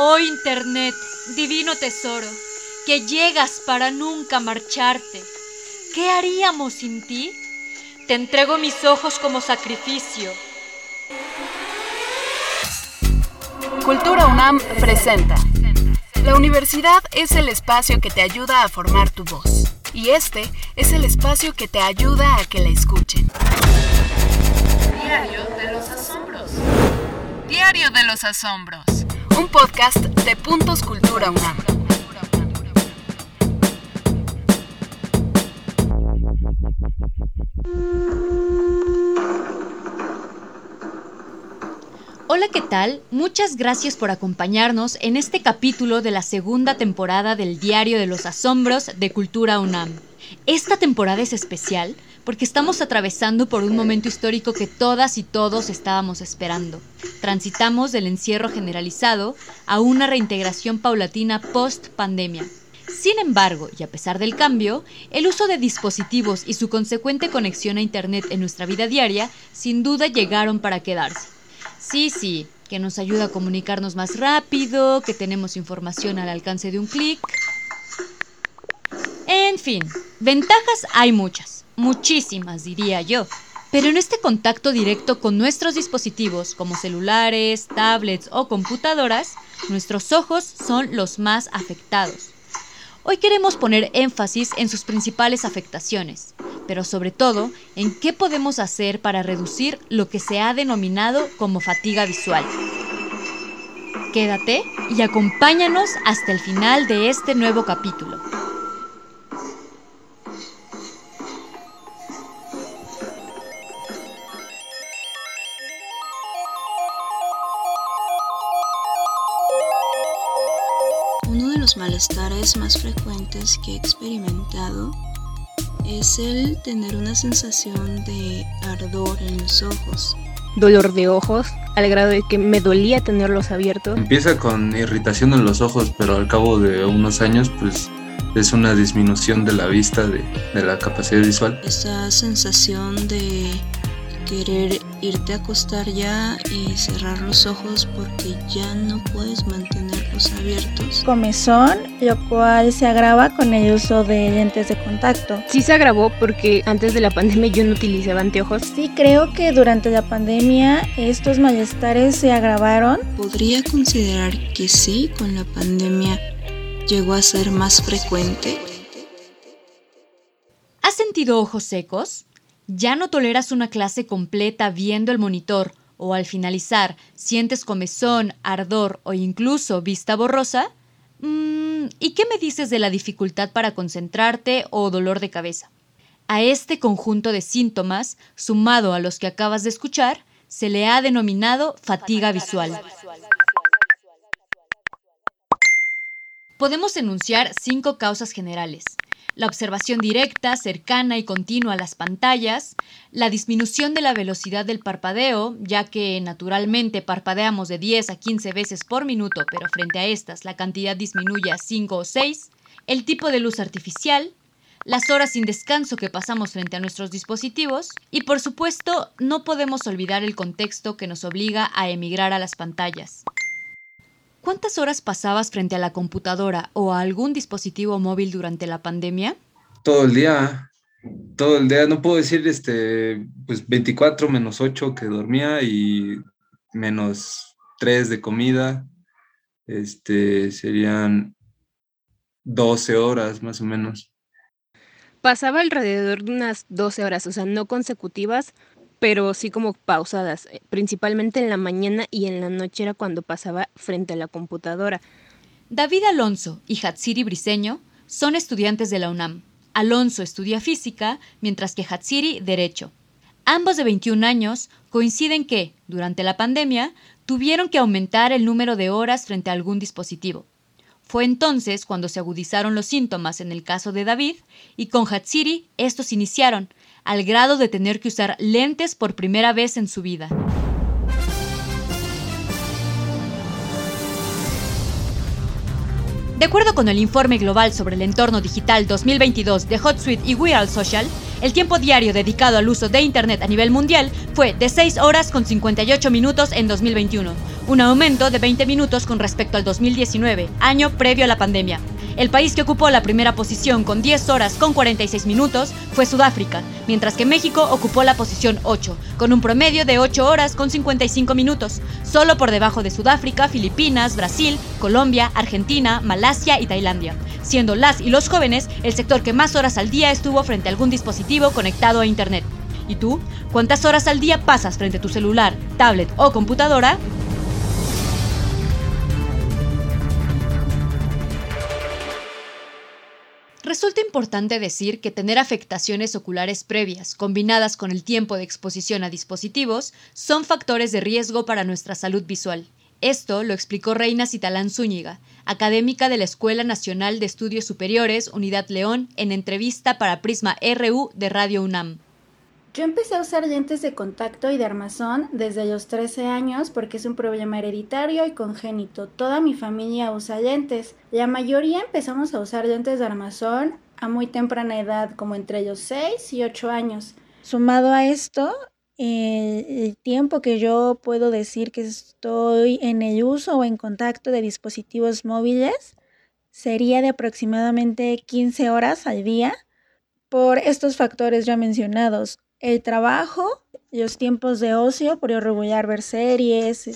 Oh Internet, divino tesoro, que llegas para nunca marcharte. ¿Qué haríamos sin ti? Te entrego mis ojos como sacrificio. Cultura UNAM presenta. La universidad es el espacio que te ayuda a formar tu voz. Y este es el espacio que te ayuda a que la escuchen. Diario de los Asombros. Diario de los Asombros. Un podcast de Puntos Cultura UNAM. Hola, ¿qué tal? Muchas gracias por acompañarnos en este capítulo de la segunda temporada del Diario de los Asombros de Cultura UNAM. Esta temporada es especial porque estamos atravesando por un momento histórico que todas y todos estábamos esperando. Transitamos del encierro generalizado a una reintegración paulatina post-pandemia. Sin embargo, y a pesar del cambio, el uso de dispositivos y su consecuente conexión a Internet en nuestra vida diaria sin duda llegaron para quedarse. Sí, sí, que nos ayuda a comunicarnos más rápido, que tenemos información al alcance de un clic. En fin, ventajas hay muchas, muchísimas diría yo. Pero en este contacto directo con nuestros dispositivos, como celulares, tablets o computadoras, nuestros ojos son los más afectados. Hoy queremos poner énfasis en sus principales afectaciones, pero sobre todo en qué podemos hacer para reducir lo que se ha denominado como fatiga visual. Quédate y acompáñanos hasta el final de este nuevo capítulo. Los malestares más frecuentes que he experimentado es el tener una sensación de ardor en los ojos. Dolor de ojos, al grado de que me dolía tenerlos abiertos. Empieza con irritación en los ojos, pero al cabo de unos años, pues es una disminución de la vista, de, de la capacidad visual. Esa sensación de querer irte a acostar ya y cerrar los ojos porque ya no puedes mantenerlos abiertos. Comezón, lo cual se agrava con el uso de lentes de contacto. Sí se agravó porque antes de la pandemia yo no utilizaba anteojos. Sí creo que durante la pandemia estos malestares se agravaron. Podría considerar que sí, con la pandemia llegó a ser más frecuente. ¿Has sentido ojos secos? ¿Ya no toleras una clase completa viendo el monitor o al finalizar sientes comezón, ardor o incluso vista borrosa? Mm, ¿Y qué me dices de la dificultad para concentrarte o dolor de cabeza? A este conjunto de síntomas, sumado a los que acabas de escuchar, se le ha denominado fatiga visual. Podemos enunciar cinco causas generales la observación directa, cercana y continua a las pantallas, la disminución de la velocidad del parpadeo, ya que naturalmente parpadeamos de 10 a 15 veces por minuto, pero frente a estas la cantidad disminuye a 5 o 6, el tipo de luz artificial, las horas sin descanso que pasamos frente a nuestros dispositivos y por supuesto no podemos olvidar el contexto que nos obliga a emigrar a las pantallas. ¿Cuántas horas pasabas frente a la computadora o a algún dispositivo móvil durante la pandemia? Todo el día, todo el día, no puedo decir este, pues 24 menos 8 que dormía y menos 3 de comida, este, serían 12 horas más o menos. Pasaba alrededor de unas 12 horas, o sea, no consecutivas, pero sí como pausadas, eh, principalmente en la mañana y en la noche era cuando pasaba frente a la computadora. David Alonso y Hatsiri Briseño son estudiantes de la UNAM. Alonso estudia física, mientras que Hatsiri derecho. Ambos de 21 años coinciden que, durante la pandemia, tuvieron que aumentar el número de horas frente a algún dispositivo. Fue entonces cuando se agudizaron los síntomas en el caso de David y con Hatsiri estos iniciaron, al grado de tener que usar lentes por primera vez en su vida. De acuerdo con el informe global sobre el entorno digital 2022 de HotSuite y We Are Social, el tiempo diario dedicado al uso de Internet a nivel mundial fue de 6 horas con 58 minutos en 2021, un aumento de 20 minutos con respecto al 2019, año previo a la pandemia. El país que ocupó la primera posición con 10 horas con 46 minutos fue Sudáfrica, mientras que México ocupó la posición 8, con un promedio de 8 horas con 55 minutos, solo por debajo de Sudáfrica, Filipinas, Brasil, Colombia, Argentina, Malasia y Tailandia, siendo las y los jóvenes el sector que más horas al día estuvo frente a algún dispositivo conectado a Internet. ¿Y tú? ¿Cuántas horas al día pasas frente a tu celular, tablet o computadora? Resulta importante decir que tener afectaciones oculares previas, combinadas con el tiempo de exposición a dispositivos, son factores de riesgo para nuestra salud visual. Esto lo explicó Reina Citalán Zúñiga, académica de la Escuela Nacional de Estudios Superiores Unidad León, en entrevista para Prisma RU de Radio UNAM. Yo empecé a usar lentes de contacto y de armazón desde los 13 años porque es un problema hereditario y congénito. Toda mi familia usa lentes. La mayoría empezamos a usar lentes de armazón a muy temprana edad, como entre los 6 y 8 años. Sumado a esto, el tiempo que yo puedo decir que estoy en el uso o en contacto de dispositivos móviles sería de aproximadamente 15 horas al día por estos factores ya mencionados el trabajo, los tiempos de ocio, por regular ver series.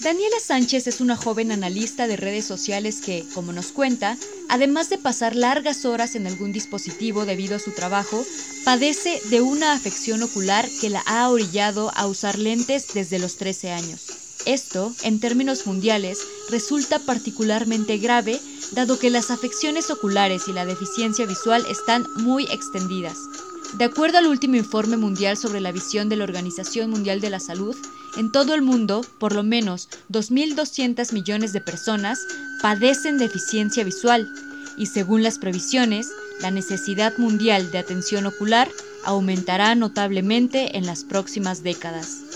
Daniela Sánchez es una joven analista de redes sociales que, como nos cuenta, además de pasar largas horas en algún dispositivo debido a su trabajo, padece de una afección ocular que la ha orillado a usar lentes desde los 13 años. Esto, en términos mundiales, resulta particularmente grave dado que las afecciones oculares y la deficiencia visual están muy extendidas. De acuerdo al último informe mundial sobre la visión de la Organización Mundial de la Salud, en todo el mundo, por lo menos 2.200 millones de personas padecen deficiencia visual y según las previsiones, la necesidad mundial de atención ocular aumentará notablemente en las próximas décadas.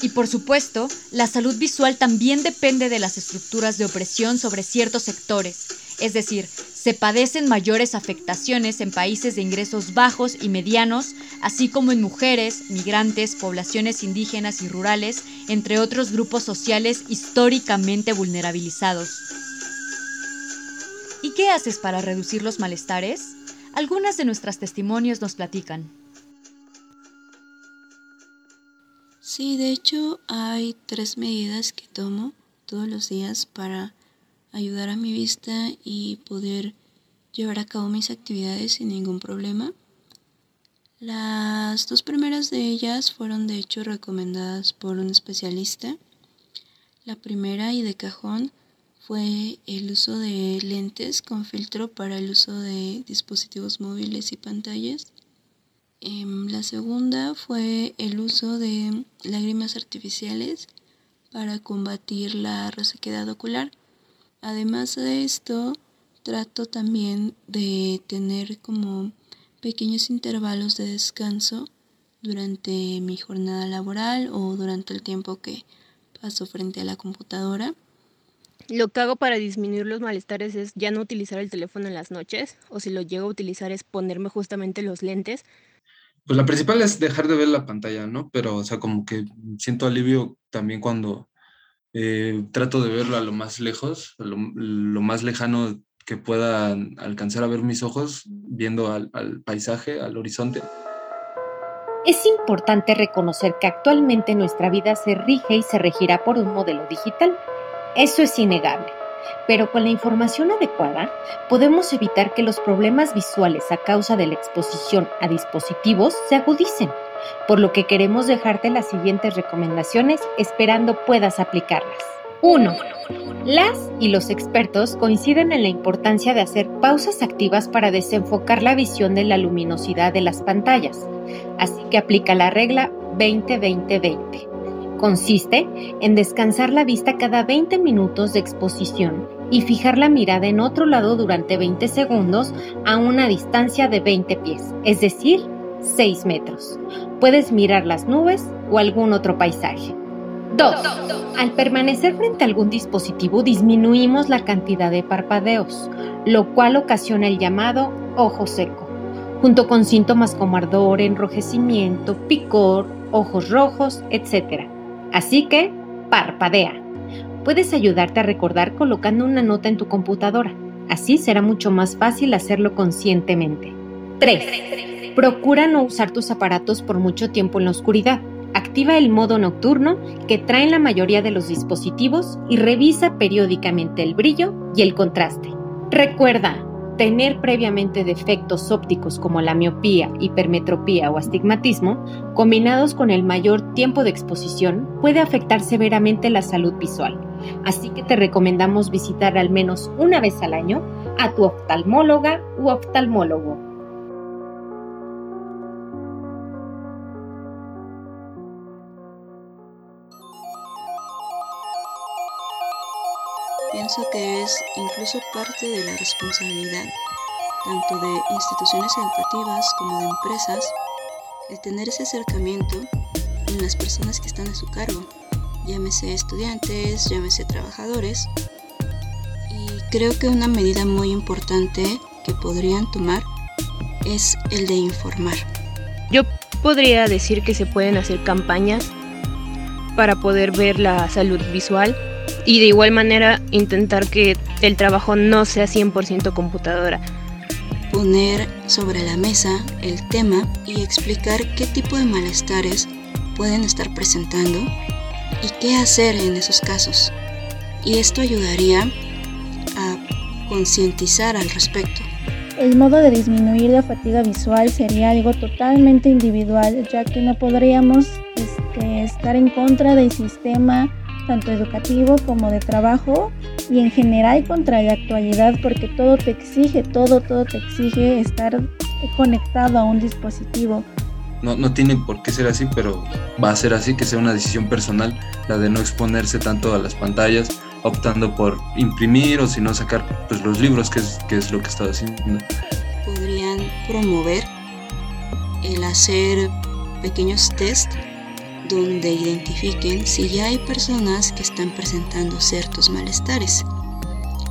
Y por supuesto, la salud visual también depende de las estructuras de opresión sobre ciertos sectores, es decir, se padecen mayores afectaciones en países de ingresos bajos y medianos, así como en mujeres, migrantes, poblaciones indígenas y rurales, entre otros grupos sociales históricamente vulnerabilizados. ¿Y qué haces para reducir los malestares? Algunas de nuestras testimonios nos platican. Sí, de hecho hay tres medidas que tomo todos los días para ayudar a mi vista y poder llevar a cabo mis actividades sin ningún problema. Las dos primeras de ellas fueron de hecho recomendadas por un especialista. La primera y de cajón fue el uso de lentes con filtro para el uso de dispositivos móviles y pantallas. Em, la segunda fue el uso de lágrimas artificiales para combatir la resequedad ocular. Además de esto, trato también de tener como pequeños intervalos de descanso durante mi jornada laboral o durante el tiempo que paso frente a la computadora. Lo que hago para disminuir los malestares es ya no utilizar el teléfono en las noches o si lo llego a utilizar es ponerme justamente los lentes pues la principal es dejar de ver la pantalla, ¿no? Pero, o sea, como que siento alivio también cuando eh, trato de verlo a lo más lejos, lo, más lejano que pueda alcanzar a ver mis ojos, viendo al, al paisaje, al horizonte. Es importante reconocer que actualmente nuestra vida se rige y se regirá por un modelo digital. Eso es innegable pero con la información adecuada podemos evitar que los problemas visuales a causa de la exposición a dispositivos se agudicen, por lo que queremos dejarte las siguientes recomendaciones esperando puedas aplicarlas. 1. Las y los expertos coinciden en la importancia de hacer pausas activas para desenfocar la visión de la luminosidad de las pantallas, así que aplica la regla 20-20-20 Consiste en descansar la vista cada 20 minutos de exposición y fijar la mirada en otro lado durante 20 segundos a una distancia de 20 pies, es decir, 6 metros. Puedes mirar las nubes o algún otro paisaje. 2. Al permanecer frente a algún dispositivo disminuimos la cantidad de parpadeos, lo cual ocasiona el llamado ojo seco, junto con síntomas como ardor, enrojecimiento, picor, ojos rojos, etc. Así que, parpadea. Puedes ayudarte a recordar colocando una nota en tu computadora. Así será mucho más fácil hacerlo conscientemente. 3. Procura no usar tus aparatos por mucho tiempo en la oscuridad. Activa el modo nocturno que traen la mayoría de los dispositivos y revisa periódicamente el brillo y el contraste. Recuerda, tener previamente defectos ópticos como la miopía, hipermetropía o astigmatismo, combinados con el mayor tiempo de exposición, puede afectar severamente la salud visual. Así que te recomendamos visitar al menos una vez al año a tu oftalmóloga u oftalmólogo. Pienso que es incluso parte de la responsabilidad, tanto de instituciones educativas como de empresas, el tener ese acercamiento en las personas que están a su cargo, llámese estudiantes, llámese trabajadores. Y creo que una medida muy importante que podrían tomar es el de informar. Yo podría decir que se pueden hacer campañas para poder ver la salud visual y de igual manera intentar que el trabajo no sea 100% computadora. Poner sobre la mesa el tema y explicar qué tipo de malestares pueden estar presentando y qué hacer en esos casos. Y esto ayudaría a concientizar al respecto. El modo de disminuir la fatiga visual sería algo totalmente individual, ya que no podríamos este, estar en contra del sistema tanto educativo como de trabajo y en general contra la actualidad porque todo te exige, todo, todo te exige estar conectado a un dispositivo. No, no tiene por qué ser así, pero va a ser así, que sea una decisión personal, la de no exponerse tanto a las pantallas, optando por imprimir o si no sacar pues, los libros, que es, que es lo que estaba haciendo. Podrían promover el hacer pequeños test donde identifiquen si ya hay personas que están presentando ciertos malestares.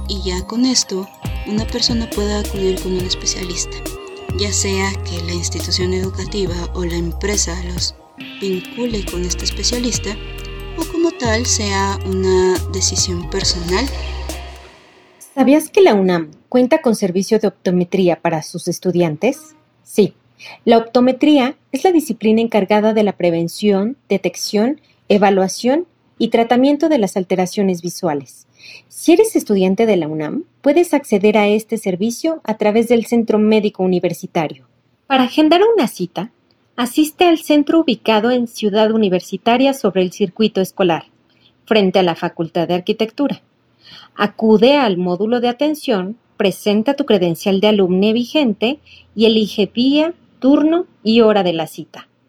Y ya con esto, una persona puede acudir con un especialista, ya sea que la institución educativa o la empresa los vincule con este especialista o como tal sea una decisión personal. ¿Sabías que la UNAM cuenta con servicio de optometría para sus estudiantes? Sí. La optometría es la disciplina encargada de la prevención, detección, evaluación y tratamiento de las alteraciones visuales. Si eres estudiante de la UNAM, puedes acceder a este servicio a través del Centro Médico Universitario. Para agendar una cita, asiste al centro ubicado en Ciudad Universitaria sobre el circuito escolar, frente a la Facultad de Arquitectura. Acude al módulo de atención, presenta tu credencial de alumne vigente y elige vía turno y hora de la cita.